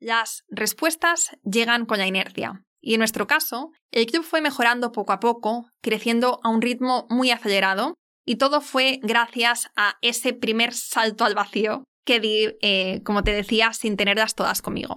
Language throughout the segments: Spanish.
Las respuestas llegan con la inercia. Y en nuestro caso, el club fue mejorando poco a poco, creciendo a un ritmo muy acelerado, y todo fue gracias a ese primer salto al vacío que di, eh, como te decía, sin tenerlas todas conmigo.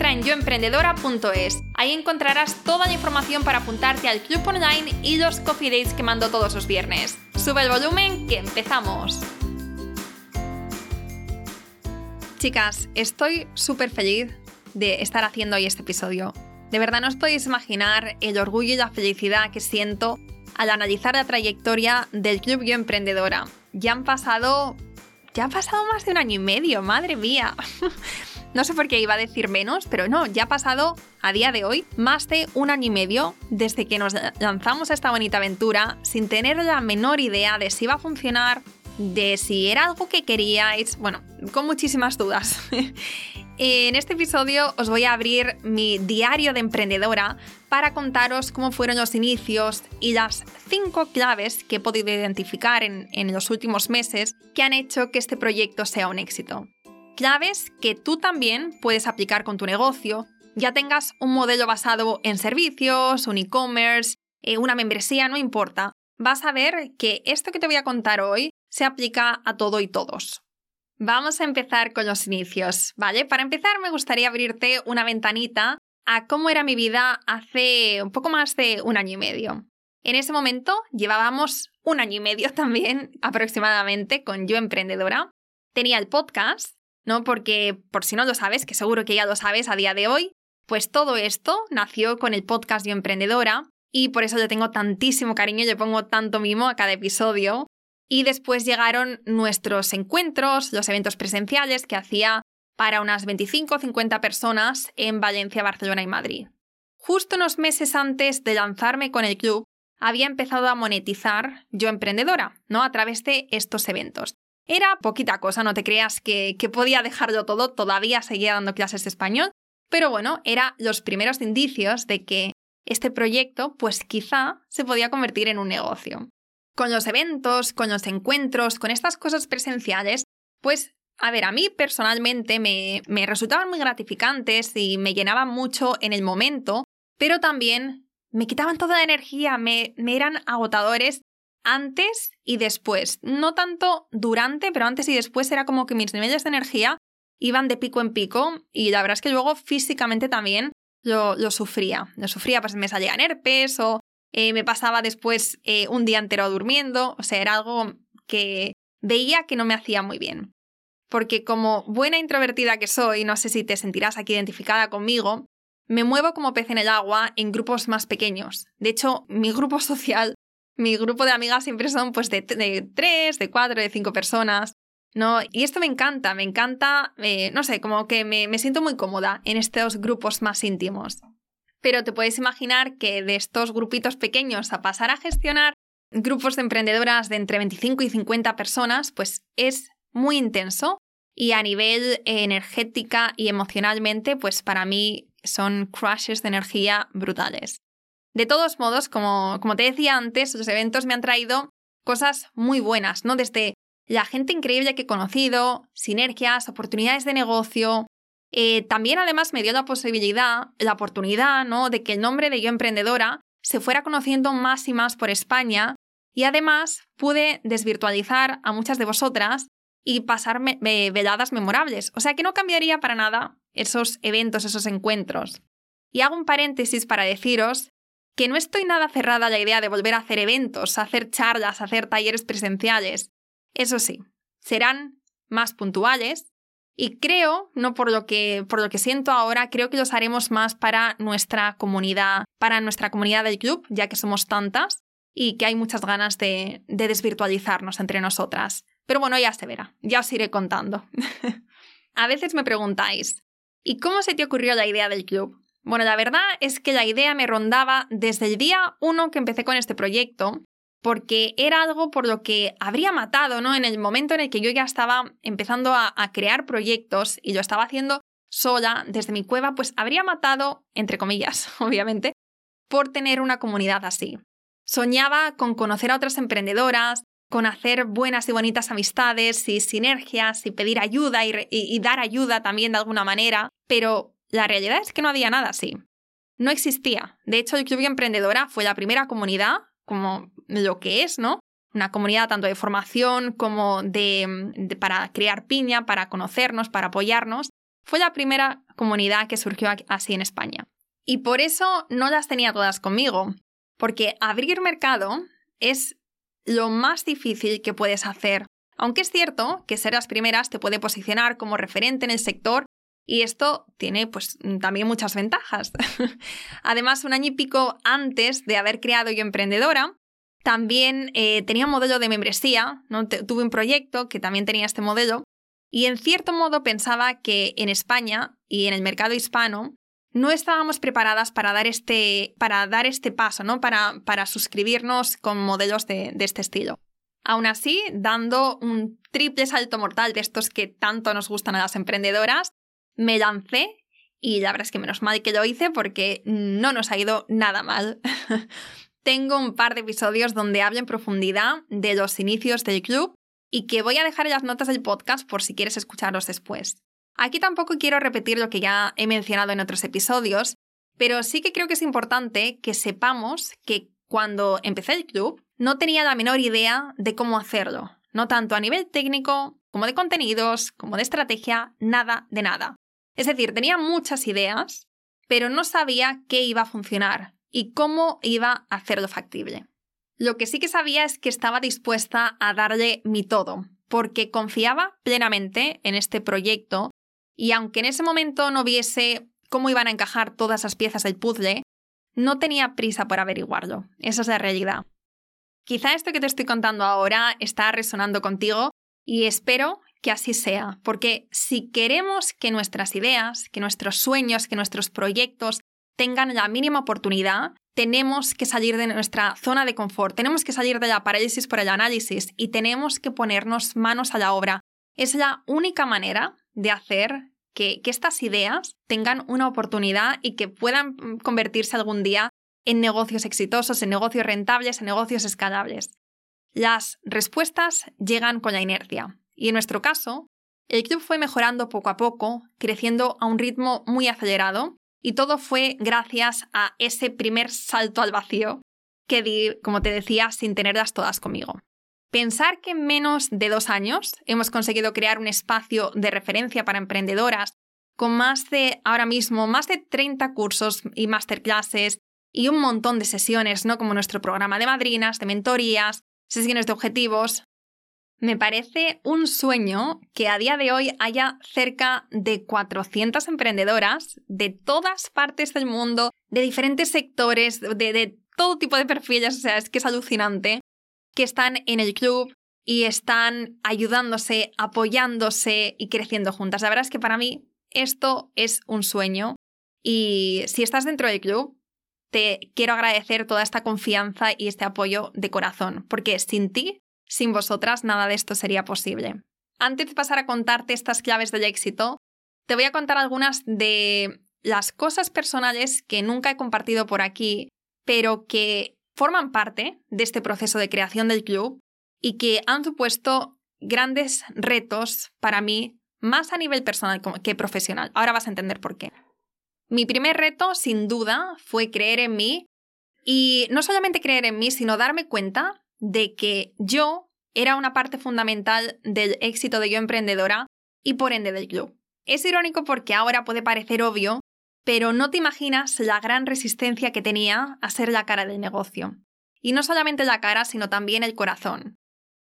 en yoemprendedora.es. Ahí encontrarás toda la información para apuntarte al club online y los coffee dates que mando todos los viernes. Sube el volumen que empezamos. Chicas, estoy súper feliz de estar haciendo hoy este episodio. De verdad no os podéis imaginar el orgullo y la felicidad que siento al analizar la trayectoria del Club Yo Emprendedora. Ya han pasado... Ya han pasado más de un año y medio, madre mía. No sé por qué iba a decir menos, pero no, ya ha pasado a día de hoy más de un año y medio desde que nos lanzamos a esta bonita aventura sin tener la menor idea de si iba a funcionar, de si era algo que queríais, bueno, con muchísimas dudas. en este episodio os voy a abrir mi diario de emprendedora para contaros cómo fueron los inicios y las cinco claves que he podido identificar en, en los últimos meses que han hecho que este proyecto sea un éxito claves que tú también puedes aplicar con tu negocio, ya tengas un modelo basado en servicios, un e-commerce, eh, una membresía, no importa. Vas a ver que esto que te voy a contar hoy se aplica a todo y todos. Vamos a empezar con los inicios, ¿vale? Para empezar me gustaría abrirte una ventanita a cómo era mi vida hace un poco más de un año y medio. En ese momento llevábamos un año y medio también aproximadamente con Yo Emprendedora. Tenía el podcast ¿no? Porque, por si no lo sabes, que seguro que ya lo sabes a día de hoy, pues todo esto nació con el podcast Yo Emprendedora y por eso yo tengo tantísimo cariño, yo pongo tanto mimo a cada episodio. Y después llegaron nuestros encuentros, los eventos presenciales que hacía para unas 25 o 50 personas en Valencia, Barcelona y Madrid. Justo unos meses antes de lanzarme con el club, había empezado a monetizar yo emprendedora, ¿no? A través de estos eventos. Era poquita cosa, no te creas que, podía dejarlo todo, todavía seguía dando clases de español, pero bueno, eran los primeros indicios de que este proyecto pues quizá se podía convertir en un negocio. Con los eventos, con los encuentros, con estas cosas presenciales, pues a ver, a mí personalmente me, me resultaban muy gratificantes y me llenaban mucho en el momento, pero también me quitaban toda la energía, me, me eran agotadores antes y después. No tanto durante, pero antes y después era como que mis niveles de energía iban de pico en pico y la verdad es que luego físicamente también lo, sufría. Lo sufría, pues me salían herpes o eh, me pasaba después eh, un día entero durmiendo. O sea, era algo que veía que no me hacía muy bien. Porque como buena introvertida que soy, no sé si te sentirás aquí identificada conmigo, me muevo como pez en el agua en grupos más pequeños. De hecho, mi grupo social mi grupo de amigas siempre son pues de, tres, de cuatro, de cinco personas. ¿no? Y esto me encanta, me encanta, eh, no sé, como que me, me siento muy cómoda en estos grupos más íntimos. Pero te puedes imaginar que de estos grupitos pequeños a pasar a gestionar grupos de emprendedoras de entre 25 y 50 personas, pues es muy intenso y a nivel energética y emocionalmente, pues para mí son crashes de energía brutales. De todos modos, como, como te decía antes, los eventos me han traído cosas muy buenas, ¿no? Desde la gente increíble que he conocido, sinergias, oportunidades de negocio. Eh, también además me dio la posibilidad, la oportunidad, ¿no? De que el nombre de Yo Emprendedora se fuera conociendo más y más por España y además pude desvirtualizar a muchas de vosotras y pasarme veladas memorables. O sea que no cambiaría para nada esos eventos, esos encuentros. Y hago un paréntesis para deciros que no estoy nada cerrada a la idea de volver a hacer eventos, a hacer charlas, a hacer talleres presenciales. Eso sí, serán más puntuales, Y creo, no por lo que, por lo que siento ahora, creo que los haremos más para nuestra comunidad, para nuestra comunidad del club, ya que somos tantas y que hay muchas ganas de, de desvirtualizarnos entre nosotras. Pero bueno, ya se verá, ya os iré contando. A veces me preguntáis, ¿y cómo se te ocurrió la idea del club? Bueno, la verdad es que la idea me rondaba desde el día uno que empecé con este proyecto, porque era algo por lo que habría matado, ¿no? En el momento en el que yo ya estaba empezando a, crear proyectos y lo estaba haciendo sola desde mi cueva, pues habría matado, entre comillas, obviamente, por tener una comunidad así. Soñaba con conocer a otras emprendedoras, con hacer buenas y bonitas amistades y sinergias y pedir ayuda y, dar ayuda también de alguna manera, pero la realidad es que no había nada así. No existía. De hecho, el Club Emprendedora fue la primera comunidad, como lo que es, ¿no? Una comunidad tanto de formación como de, para crear piña, para conocernos, para apoyarnos. Fue la primera comunidad que surgió así en España. Y por eso no las tenía todas conmigo, porque abrir mercado es lo más difícil que puedes hacer. Aunque es cierto que ser las primeras te puede posicionar como referente en el sector y esto tiene pues también muchas ventajas. Además, un año y pico antes de haber creado Yo Emprendedora, también eh, tenía un modelo de membresía, ¿no? tuve un proyecto que también tenía este modelo y en cierto modo pensaba que en España y en el mercado hispano no estábamos preparadas para dar este, para dar este paso, ¿no? Para, para suscribirnos con modelos de, de este estilo. Aún así, dando un triple salto mortal de estos que tanto nos gustan a las emprendedoras, me lancé y la verdad es que menos mal que lo hice porque no nos ha ido nada mal. Tengo un par de episodios donde hablo en profundidad de los inicios del club y que voy a dejar en las notas del podcast por si quieres escucharlos después. Aquí tampoco quiero repetir lo que ya he mencionado en otros episodios, pero sí que creo que es importante que sepamos que cuando empecé el club no tenía la menor idea de cómo hacerlo, no tanto a nivel técnico como de contenidos, como de estrategia, nada de nada. Es decir, tenía muchas ideas, pero no sabía qué iba a funcionar y cómo iba a hacerlo factible. Lo que sí que sabía es que estaba dispuesta a darle mi todo, porque confiaba plenamente en este proyecto y aunque en ese momento no viese cómo iban a encajar todas las piezas del puzzle, no tenía prisa por averiguarlo. Esa es la realidad. Quizá esto que te estoy contando ahora está resonando contigo y espero que así sea, porque si queremos que nuestras ideas, que nuestros sueños, que nuestros proyectos tengan la mínima oportunidad, tenemos que salir de nuestra zona de confort, tenemos que salir de la parálisis por el análisis y tenemos que ponernos manos a la obra. Es la única manera de hacer que, estas ideas tengan una oportunidad y que puedan mm, convertirse algún día en negocios exitosos, en negocios rentables, en negocios escalables. Las respuestas llegan con la inercia. Y en nuestro caso, el club fue mejorando poco a poco, creciendo a un ritmo muy acelerado, y todo fue gracias a ese primer salto al vacío que di, como te decía, sin tenerlas todas conmigo. Pensar que en menos de dos años hemos conseguido crear un espacio de referencia para emprendedoras con más de, ahora mismo, más de 30 cursos y masterclasses y un montón de sesiones, ¿no? Como nuestro programa de madrinas, de mentorías, sesiones de objetivos. Me parece un sueño que a día de hoy haya cerca de 400 emprendedoras de todas partes del mundo, de diferentes sectores, de, de todo tipo de perfiles, o sea, es que es alucinante que están en el club y están ayudándose, apoyándose y creciendo juntas. La verdad es que para mí esto es un sueño y si estás dentro del club, te quiero agradecer toda esta confianza y este apoyo de corazón, porque sin ti, sin vosotras, nada de esto sería posible. Antes de pasar a contarte estas claves del éxito, te voy a contar algunas de las cosas personales que nunca he compartido por aquí, pero que forman parte de este proceso de creación del club y que han supuesto grandes retos para mí, más a nivel personal que profesional. Ahora vas a entender por qué. Mi primer reto, sin duda, fue creer en mí y no solamente creer en mí, sino darme cuenta de que yo era una parte fundamental del éxito de Yo Emprendedora y por ende del club. Es irónico porque ahora puede parecer obvio, pero no te imaginas la gran resistencia que tenía a ser la cara del negocio. Y no solamente la cara, sino también el corazón.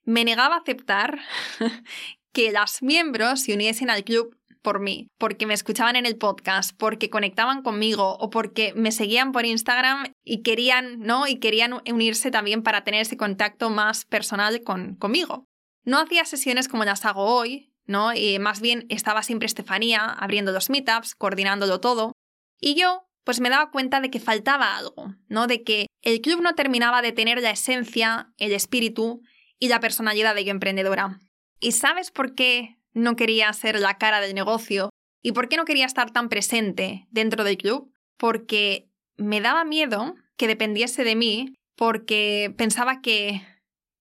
Me negaba a aceptar que las miembros se uniesen al club por mí, porque me escuchaban en el podcast, porque conectaban conmigo o porque me seguían por Instagram y querían, ¿no? Y querían unirse también para tener ese contacto más personal con, conmigo. No hacía sesiones como las hago hoy, ¿no? Y más bien estaba siempre Estefanía abriendo los meetups, coordinándolo todo. Y yo, pues me daba cuenta de que faltaba algo, ¿no? De que el club no terminaba de tener la esencia, el espíritu y la personalidad de yo emprendedora. ¿Y sabes por qué no quería ser la cara del negocio y por qué no quería estar tan presente dentro del club, porque me daba miedo que dependiese de mí, porque pensaba que,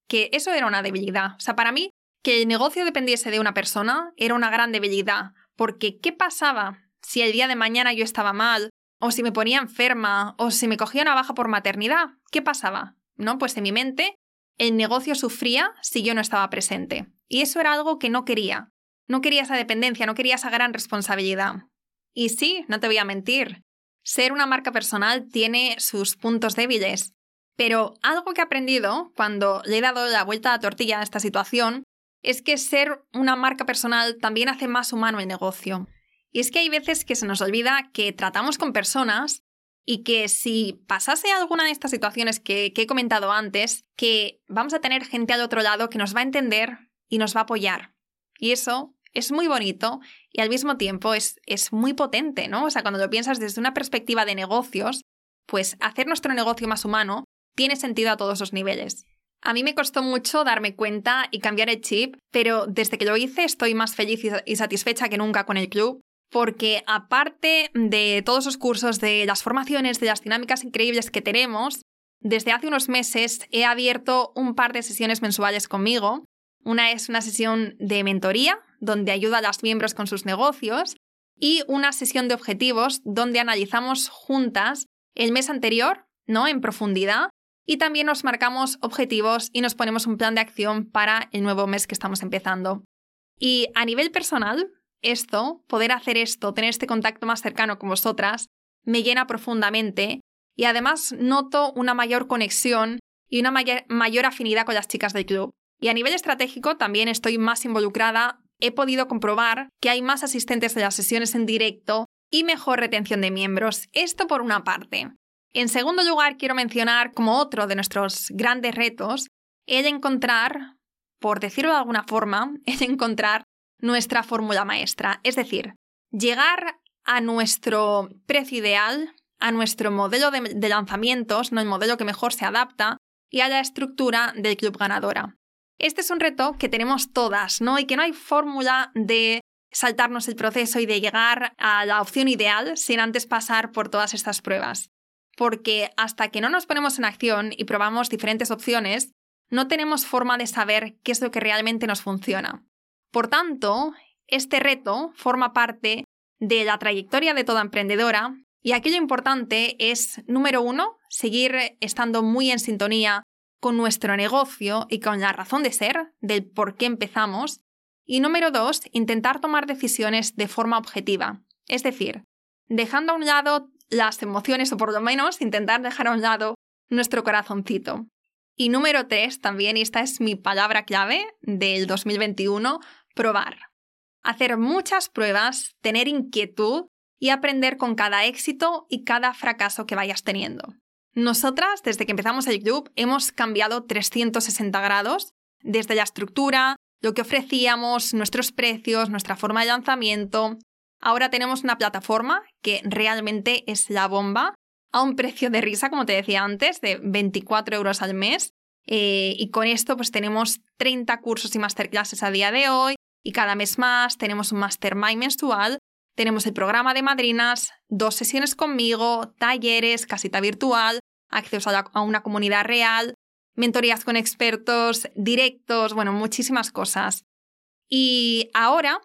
que eso era una debilidad. O sea, para mí, que el negocio dependiese de una persona era una gran debilidad, porque ¿qué pasaba si el día de mañana yo estaba mal, o si me ponía enferma, o si me cogía una baja por maternidad? ¿Qué pasaba? ¿No? Pues en mi mente el negocio sufría si yo no estaba presente. Y eso era algo que no quería. No quería esa dependencia, no quería esa gran responsabilidad. Y sí, no te voy a mentir, ser una marca personal tiene sus puntos débiles. Pero algo que he aprendido cuando le he dado la vuelta a la tortilla a esta situación es que ser una marca personal también hace más humano el negocio. Y es que hay veces que se nos olvida que tratamos con personas y que si pasase alguna de estas situaciones que, que, he comentado antes, que vamos a tener gente al otro lado que nos va a entender y nos va a apoyar. Y eso es muy bonito y al mismo tiempo es, es muy potente, ¿no? O sea, cuando lo piensas desde una perspectiva de negocios, pues hacer nuestro negocio más humano tiene sentido a todos los niveles. A mí me costó mucho darme cuenta y cambiar el chip, pero desde que lo hice estoy más feliz y satisfecha que nunca con el club, porque aparte de todos los cursos, de las formaciones, de las dinámicas increíbles que tenemos, desde hace unos meses he abierto un par de sesiones mensuales conmigo. Una es una sesión de mentoría, donde ayuda a los miembros con sus negocios, y una sesión de objetivos, donde analizamos juntas el mes anterior, ¿no? En profundidad, y también nos marcamos objetivos y nos ponemos un plan de acción para el nuevo mes que estamos empezando. Y a nivel personal, esto, poder hacer esto, tener este contacto más cercano con vosotras, me llena profundamente y además noto una mayor conexión y una mayor, mayor afinidad con las chicas del club. Y a nivel estratégico también estoy más involucrada he podido comprobar que hay más asistentes de las sesiones en directo y mejor retención de miembros. Esto por una parte. En segundo lugar, quiero mencionar como otro de nuestros grandes retos, el encontrar, por decirlo de alguna forma, el encontrar nuestra fórmula maestra. Es decir, llegar a nuestro precio ideal, a nuestro modelo de, lanzamientos, no el modelo que mejor se adapta, y a la estructura del club ganadora. Este es un reto que tenemos todas, ¿no? Y que no hay fórmula de saltarnos el proceso y de llegar a la opción ideal sin antes pasar por todas estas pruebas. Porque hasta que no nos ponemos en acción y probamos diferentes opciones, no tenemos forma de saber qué es lo que realmente nos funciona. Por tanto, este reto forma parte de la trayectoria de toda emprendedora y aquí lo importante es, número uno, seguir estando muy en sintonía con nuestro negocio y con la razón de ser, del por qué empezamos. Y número dos, intentar tomar decisiones de forma objetiva, es decir, dejando a un lado las emociones o por lo menos intentar dejar a un lado nuestro corazoncito. Y número tres, también, y esta es mi palabra clave del 2021, probar. Hacer muchas pruebas, tener inquietud y aprender con cada éxito y cada fracaso que vayas teniendo. Nosotras, desde que empezamos el club, hemos cambiado 360 grados, desde la estructura, lo que ofrecíamos, nuestros precios, nuestra forma de lanzamiento. Ahora tenemos una plataforma que realmente es la bomba, a un precio de risa, como te decía antes, de 24 euros al mes. Eh, y con esto pues tenemos 30 cursos y masterclasses a día de hoy y cada mes más tenemos un mastermind mensual tenemos el programa de madrinas, dos sesiones conmigo, talleres, casita virtual, acceso a, una comunidad real, mentorías con expertos, directos, bueno, muchísimas cosas. Y ahora,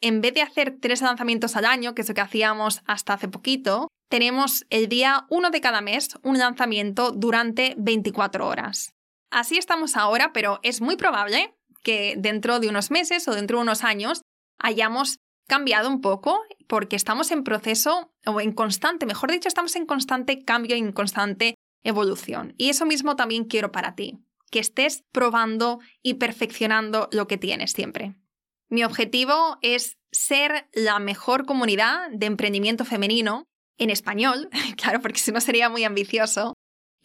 en vez de hacer tres lanzamientos al año, que es lo que hacíamos hasta hace poquito, tenemos el día uno de cada mes un lanzamiento durante 24 horas. Así estamos ahora, pero es muy probable que dentro de unos meses o dentro de unos años hayamos cambiado un poco porque estamos en proceso o en constante, mejor dicho, estamos en constante cambio y en constante evolución. Y eso mismo también quiero para ti, que estés probando y perfeccionando lo que tienes siempre. Mi objetivo es ser la mejor comunidad de emprendimiento femenino en español, claro, porque si no sería muy ambicioso.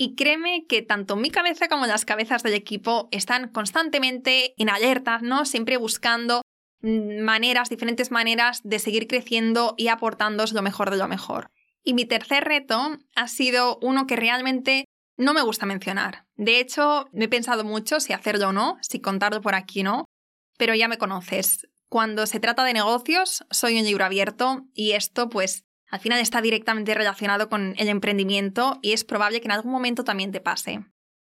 Y créeme que tanto mi cabeza como las cabezas del equipo están constantemente en alerta, ¿no? Siempre buscando maneras, diferentes maneras de seguir creciendo y aportándoos lo mejor de lo mejor. Y mi tercer reto ha sido uno que realmente no me gusta mencionar. De hecho, me he pensado mucho si hacerlo o no, si contarlo por aquí o no, pero ya me conoces. Cuando se trata de negocios, soy un libro abierto y esto pues al final está directamente relacionado con el emprendimiento y es probable que en algún momento también te pase.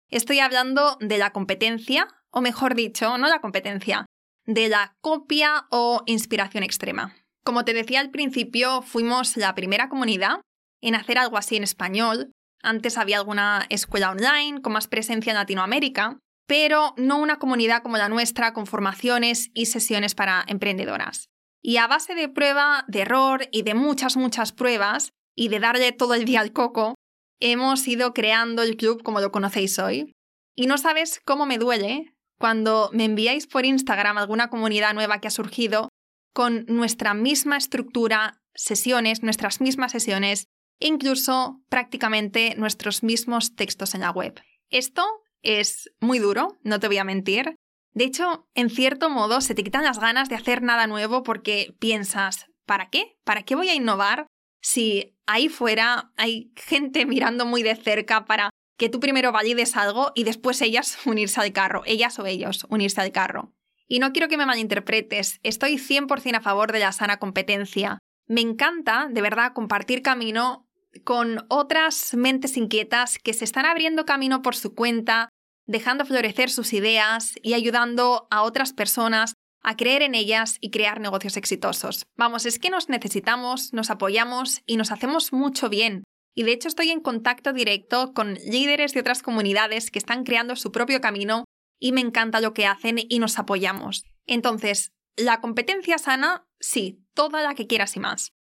Estoy hablando de la competencia, o mejor dicho, no la competencia, de la copia o inspiración extrema. Como te decía al principio, fuimos la primera comunidad en hacer algo así en español. Antes había alguna escuela online con más presencia en Latinoamérica, pero no una comunidad como la nuestra con formaciones y sesiones para emprendedoras. Y a base de prueba, de error y de muchas, muchas pruebas, y de darle todo el día al coco, hemos ido creando el club como lo conocéis hoy. Y no sabes cómo me duele cuando me enviáis por Instagram alguna comunidad nueva que ha surgido con nuestra misma estructura, sesiones, nuestras mismas sesiones, incluso prácticamente nuestros mismos textos en la web. Esto es muy duro, no te voy a mentir, de hecho, en cierto modo, se te quitan las ganas de hacer nada nuevo porque piensas, ¿para qué? ¿Para qué voy a innovar si ahí fuera hay gente mirando muy de cerca para que tú primero valides algo y después ellas unirse al carro, ellas o ellos unirse al carro? Y no quiero que me malinterpretes, estoy 100% a favor de la sana competencia. Me encanta, de verdad, compartir camino con otras mentes inquietas que se están abriendo camino por su cuenta, dejando florecer sus ideas y ayudando a otras personas a creer en ellas y crear negocios exitosos. Vamos, es que nos necesitamos, nos apoyamos y nos hacemos mucho bien. Y de hecho estoy en contacto directo con líderes de otras comunidades que están creando su propio camino y me encanta lo que hacen y nos apoyamos. Entonces, la competencia sana, sí, toda la que quieras y más.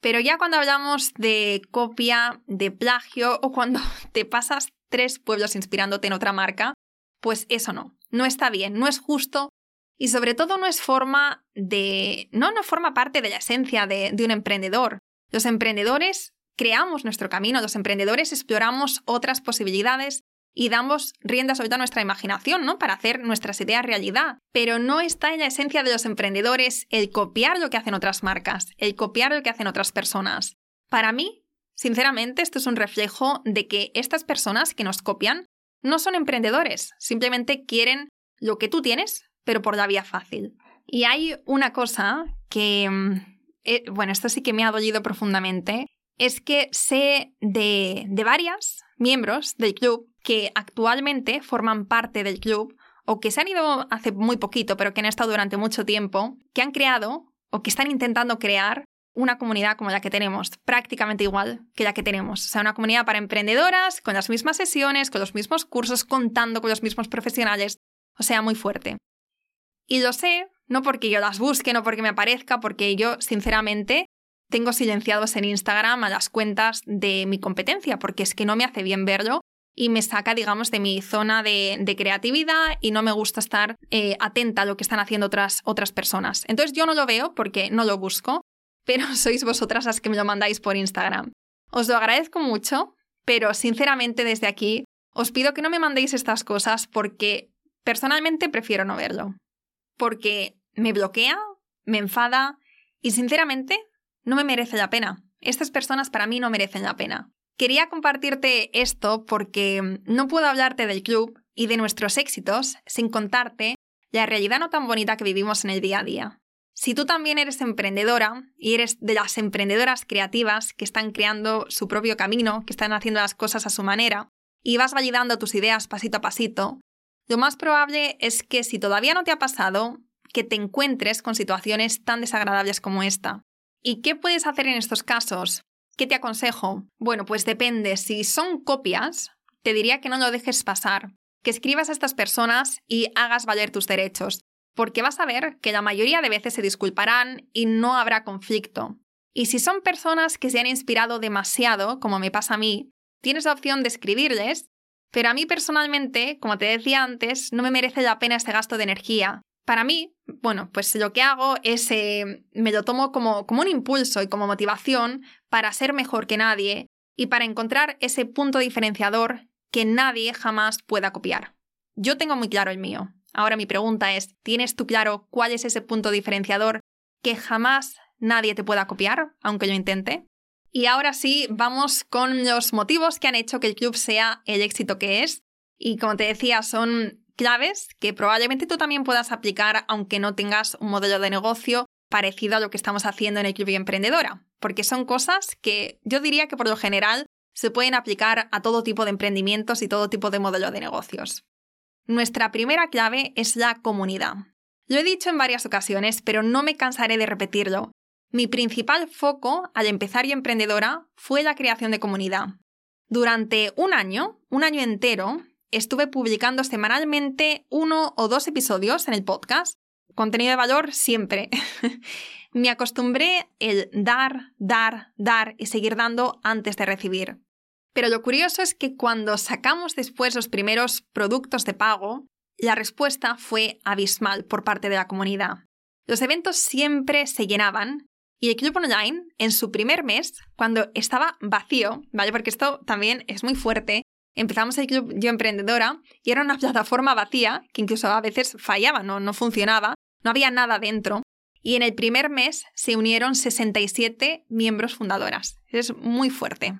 Pero ya cuando hablamos de copia, de plagio o cuando te pasas tres pueblos inspirándote en otra marca, pues eso no, no está bien, no es justo y sobre todo no es forma de, no, no forma parte de la esencia de, de un emprendedor. Los emprendedores creamos nuestro camino, los emprendedores exploramos otras posibilidades y damos rienda suelta a nuestra imaginación, ¿no? Para hacer nuestras ideas realidad. Pero no está en la esencia de los emprendedores el copiar lo que hacen otras marcas, el copiar lo que hacen otras personas. Para mí, Sinceramente, esto es un reflejo de que estas personas que nos copian no son emprendedores, simplemente quieren lo que tú tienes, pero por la vía fácil. Y hay una cosa que, mm, eh, bueno, esto sí que me ha dolido profundamente, es que sé de, de varias miembros del club que actualmente forman parte del club o que se han ido hace muy poquito, pero que han estado durante mucho tiempo, que han creado o que están intentando crear una comunidad como la que tenemos, prácticamente igual que la que tenemos. O sea, una comunidad para emprendedoras, con las mismas sesiones, con los mismos cursos, contando con los mismos profesionales. O sea, muy fuerte. Y lo sé, no porque yo las busque, no porque me aparezca, porque yo, sinceramente, tengo silenciados en Instagram a las cuentas de mi competencia, porque es que no me hace bien verlo y me saca, digamos, de mi zona de, creatividad y no me gusta estar eh, atenta a lo que están haciendo otras, otras personas. Entonces yo no lo veo porque no lo busco pero sois vosotras las que me lo mandáis por Instagram. Os lo agradezco mucho, pero sinceramente desde aquí os pido que no me mandéis estas cosas porque personalmente prefiero no verlo. Porque me bloquea, me enfada y sinceramente no me merece la pena. Estas personas para mí no merecen la pena. Quería compartirte esto porque no puedo hablarte del club y de nuestros éxitos sin contarte la realidad no tan bonita que vivimos en el día a día. Si tú también eres emprendedora y eres de las emprendedoras creativas que están creando su propio camino, que están haciendo las cosas a su manera, y vas validando tus ideas pasito a pasito, lo más probable es que si todavía no te ha pasado, que te encuentres con situaciones tan desagradables como esta. ¿Y qué puedes hacer en estos casos? ¿Qué te aconsejo? Bueno, pues depende. Si son copias, te diría que no lo dejes pasar, que escribas a estas personas y hagas valer tus derechos porque vas a ver que la mayoría de veces se disculparán y no habrá conflicto. Y si son personas que se han inspirado demasiado, como me pasa a mí, tienes la opción de escribirles, pero a mí personalmente, como te decía antes, no me merece la pena ese gasto de energía, Para mí, bueno, pues lo que hago es, eh, me lo tomo como, como un impulso y como motivación para ser mejor que nadie y para encontrar ese punto diferenciador que nadie jamás pueda copiar. Yo tengo muy claro el mío. Ahora mi pregunta es, ¿tienes tú claro cuál es ese punto diferenciador que jamás nadie te pueda copiar, aunque yo intente? Y ahora sí, vamos con los motivos que han hecho que el club sea el éxito que es. Y como te decía, son claves que probablemente tú también puedas aplicar aunque no tengas un modelo de negocio parecido a lo que estamos haciendo en el Club Emprendedora, porque son cosas que yo diría que por lo general se pueden aplicar a todo tipo de emprendimientos y todo tipo de modelo de negocios. Nuestra primera clave es la comunidad. Lo he dicho en varias ocasiones, pero no me cansaré de repetirlo. Mi principal foco al empezar y emprendedora fue la creación de comunidad. Durante un año, un año entero, estuve publicando semanalmente uno o dos episodios en el podcast. Contenido de valor siempre. Me acostumbré el dar, dar, dar y seguir dando antes de recibir. Pero lo curioso es que cuando sacamos después los primeros productos de pago, la respuesta fue abismal por parte de la comunidad. Los eventos siempre se llenaban y el club online, en su primer mes, cuando estaba vacío, ¿vale? Porque esto también es muy fuerte, empezamos el club Yo Emprendedora y era una plataforma vacía que incluso a veces fallaba, no, no funcionaba, no había nada dentro. Y en el primer mes se unieron 67 miembros fundadoras. Es muy fuerte.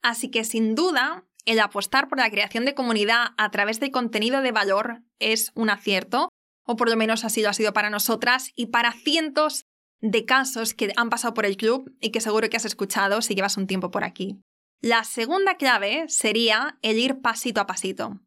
Así que sin duda, el apostar por la creación de comunidad a través de contenido de valor es un acierto, o por lo menos así lo ha sido para nosotras y para cientos de casos que han pasado por el club y que seguro que has escuchado si llevas un tiempo por aquí. La segunda clave sería el ir pasito a pasito.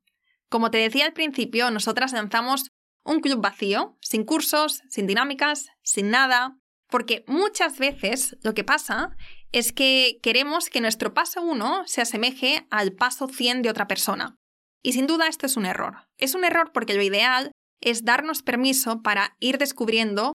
Como te decía al principio, nosotras lanzamos un club vacío, sin cursos, sin dinámicas, sin nada, porque muchas veces lo que pasa es que queremos que nuestro paso 1 se asemeje al paso 100 de otra persona. Y sin duda esto es un error. Es un error porque lo ideal es darnos permiso para ir descubriendo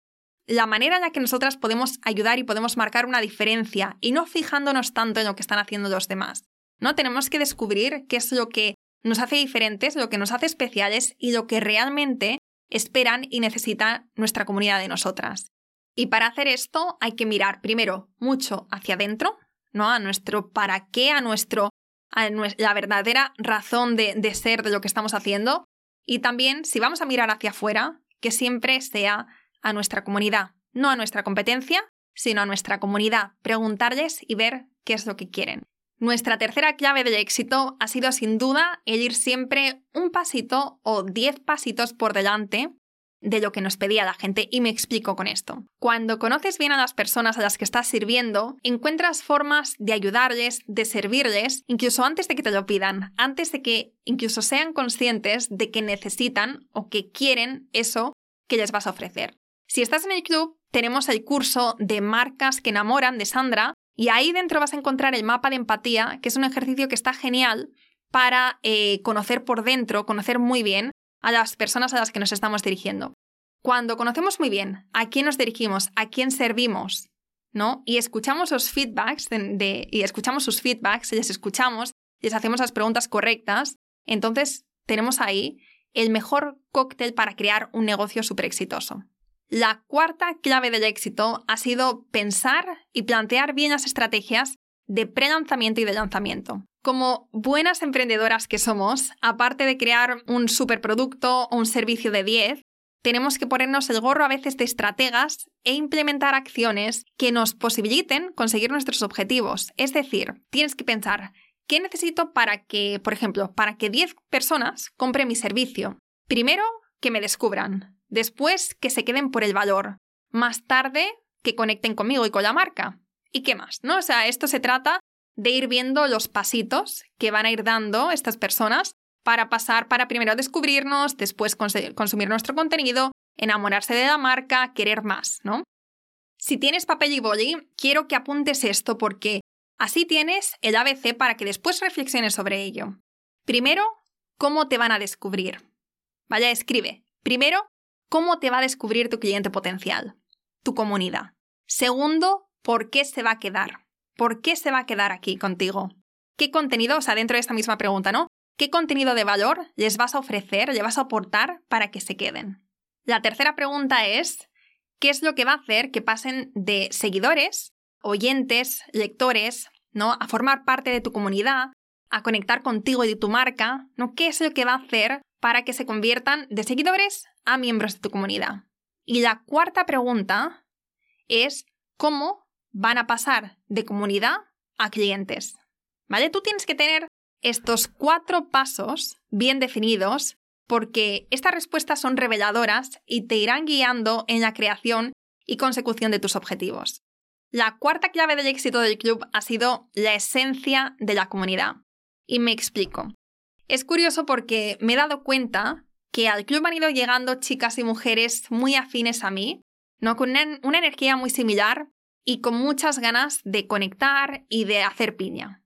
la manera en la que nosotras podemos ayudar y podemos marcar una diferencia y no fijándonos tanto en lo que están haciendo los demás. ¿no? Tenemos que descubrir qué es lo que nos hace diferentes, lo que nos hace especiales y lo que realmente esperan y necesita nuestra comunidad de nosotras. Y para hacer esto hay que mirar primero mucho hacia adentro, ¿no? A nuestro para qué, a nuestro a la verdadera razón de, de ser de lo que estamos haciendo. Y también, si vamos a mirar hacia afuera, que siempre sea a nuestra comunidad, no a nuestra competencia, sino a nuestra comunidad, preguntarles y ver qué es lo que quieren. Nuestra tercera clave del éxito ha sido sin duda el ir siempre un pasito o diez pasitos por delante de lo que nos pedía la gente y me explico con esto. Cuando conoces bien a las personas a las que estás sirviendo, encuentras formas de ayudarles, de servirles, incluso antes de que te lo pidan, antes de que incluso sean conscientes de que necesitan o que quieren eso que les vas a ofrecer. Si estás en el club, tenemos el curso de marcas que enamoran de Sandra y ahí dentro vas a encontrar el mapa de empatía, que es un ejercicio que está genial para eh, conocer por dentro, conocer muy bien a las personas a las que nos estamos dirigiendo. Cuando conocemos muy bien a quién nos dirigimos, a quién servimos, ¿no? Y escuchamos los feedbacks y escuchamos sus feedbacks, les escuchamos, les hacemos las preguntas correctas, entonces tenemos ahí el mejor cóctel para crear un negocio súper exitoso. La cuarta clave del éxito ha sido pensar y plantear bien las estrategias de pre-lanzamiento y de lanzamiento. Como buenas emprendedoras que somos, aparte de crear un superproducto o un servicio de 10, tenemos que ponernos el gorro a veces de estrategas e implementar acciones que nos posibiliten conseguir nuestros objetivos. Es decir, tienes que pensar, ¿qué necesito para que, por ejemplo, para que 10 personas compren mi servicio? Primero, que me descubran. Después, que se queden por el valor. Más tarde, que conecten conmigo y con la marca. ¿Y qué más? ¿No? O sea, esto se trata de ir viendo los pasitos que van a ir dando estas personas para pasar para primero descubrirnos, después consumir nuestro contenido, enamorarse de la marca, querer más, ¿no? Si tienes papel y boli, quiero que apuntes esto porque así tienes el ABC para que después reflexiones sobre ello. Primero, ¿cómo te van a descubrir? Vaya, escribe. Primero, ¿Cómo te va a descubrir tu cliente potencial? Tu comunidad. Segundo, ¿por qué se va a quedar? ¿Por qué se va a quedar aquí contigo? ¿Qué contenido, o sea, dentro de esta misma pregunta, ¿no? ¿Qué contenido de valor les vas a ofrecer, les vas a aportar para que se queden? La tercera pregunta es, ¿qué es lo que va a hacer que pasen de seguidores, oyentes, lectores, ¿no? a formar parte de tu comunidad, a conectar contigo y de tu marca, ¿no? ¿Qué es lo que va a hacer para que se conviertan de seguidores a miembros de tu comunidad? Y la cuarta pregunta es cómo van a pasar de comunidad a clientes. ¿Vale? Tú tienes que tener estos cuatro pasos bien definidos porque estas respuestas son reveladoras y te irán guiando en la creación y consecución de tus objetivos. La cuarta clave del éxito del club ha sido la esencia de la comunidad. Y me explico. Es curioso porque me he dado cuenta que al club han ido llegando chicas y mujeres muy afines a mí, ¿no? con una, energía muy similar y con muchas ganas de conectar y de hacer piña.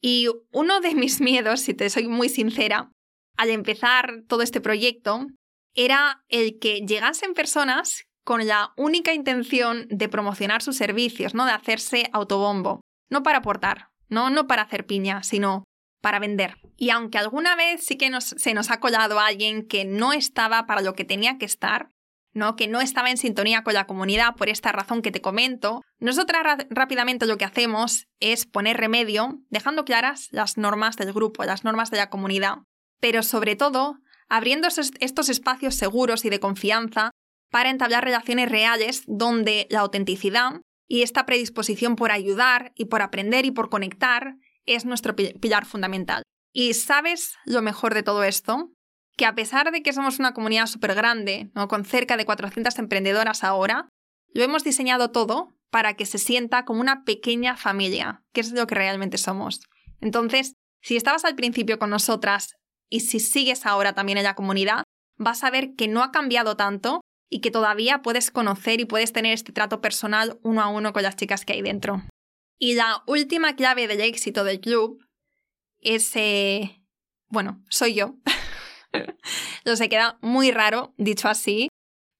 Y uno de mis miedos, si te soy muy sincera, al empezar todo este proyecto, era el que llegasen personas con la única intención de promocionar sus servicios, ¿no? De hacerse autobombo. No para aportar, no, no para hacer piña, sino para vender. Y aunque alguna vez sí que se nos ha colado alguien que no estaba para lo que tenía que estar, ¿no? que no estaba en sintonía con la comunidad por esta razón que te comento, nosotras rápidamente lo que hacemos es poner remedio, dejando claras las normas del grupo, las normas de la comunidad, pero sobre todo abriendo estos espacios seguros y de confianza para entablar relaciones reales donde la autenticidad y esta predisposición por ayudar y por aprender y por conectar es nuestro pilar fundamental. Y sabes lo mejor de todo esto, que a pesar de que somos una comunidad súper grande, ¿no? con cerca de 400 emprendedoras ahora, lo hemos diseñado todo para que se sienta como una pequeña familia, que es lo que realmente somos. Entonces, si estabas al principio con nosotras y si sigues ahora también en la comunidad, vas a ver que no ha cambiado tanto y que todavía puedes conocer y puedes tener este trato personal uno a uno con las chicas que hay dentro. Y la última clave del éxito del club es, eh, bueno, soy yo. Lo se queda muy raro dicho así,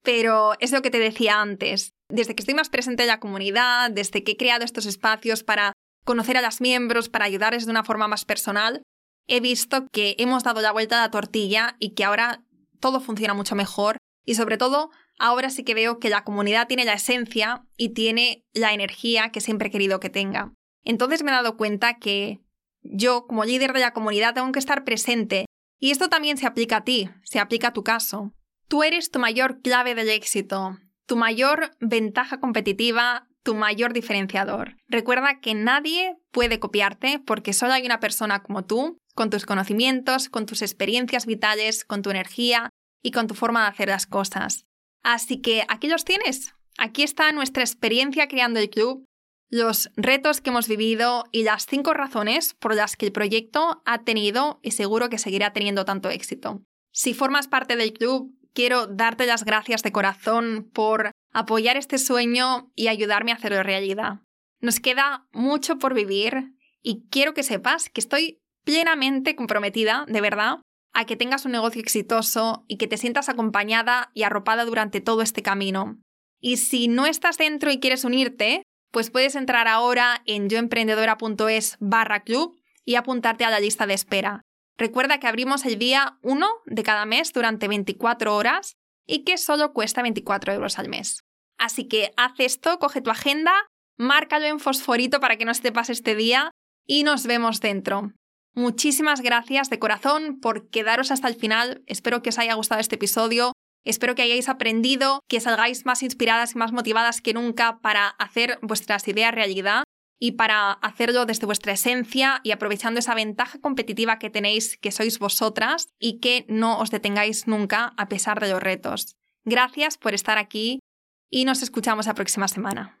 pero es lo que te decía antes. Desde que estoy más presente en la comunidad, desde que he creado estos espacios para conocer a las miembros, para ayudarles de una forma más personal, he visto que hemos dado la vuelta a la tortilla y que ahora todo funciona mucho mejor y sobre todo ahora sí que veo que la comunidad tiene la esencia y tiene la energía que siempre he querido que tenga. Entonces me he dado cuenta que yo, como líder de la comunidad, tengo que estar presente. Y esto también se aplica a ti, se aplica a tu caso. Tú eres tu mayor clave del éxito, tu mayor ventaja competitiva, tu mayor diferenciador. Recuerda que nadie puede copiarte porque solo hay una persona como tú, con tus conocimientos, con tus experiencias vitales, con tu energía y con tu forma de hacer las cosas. Así que aquí los tienes. Aquí está nuestra experiencia creando el club, los retos que hemos vivido y las cinco razones por las que el proyecto ha tenido y seguro que seguirá teniendo tanto éxito. Si formas parte del club, quiero darte las gracias de corazón por apoyar este sueño y ayudarme a hacerlo realidad. Nos queda mucho por vivir y quiero que sepas que estoy plenamente comprometida, de verdad, a que tengas un negocio exitoso y que te sientas acompañada y arropada durante todo este camino. Y si no estás dentro y quieres unirte, pues puedes entrar ahora en yoemprendedora.es barra club y apuntarte a la lista de espera. Recuerda que abrimos el día 1 de cada mes durante 24 horas y que solo cuesta 24 euros al mes. Así que haz esto, coge tu agenda, márcalo en fosforito para que no se te pase este día y nos vemos dentro. Muchísimas gracias de corazón por quedaros hasta el final. Espero que os haya gustado este episodio. Espero que hayáis aprendido, que salgáis más inspiradas y más motivadas que nunca para hacer vuestras ideas realidad y para hacerlo desde vuestra esencia y aprovechando esa ventaja competitiva que tenéis, que sois vosotras y que no os detengáis nunca a pesar de los retos. Gracias por estar aquí y nos escuchamos la próxima semana.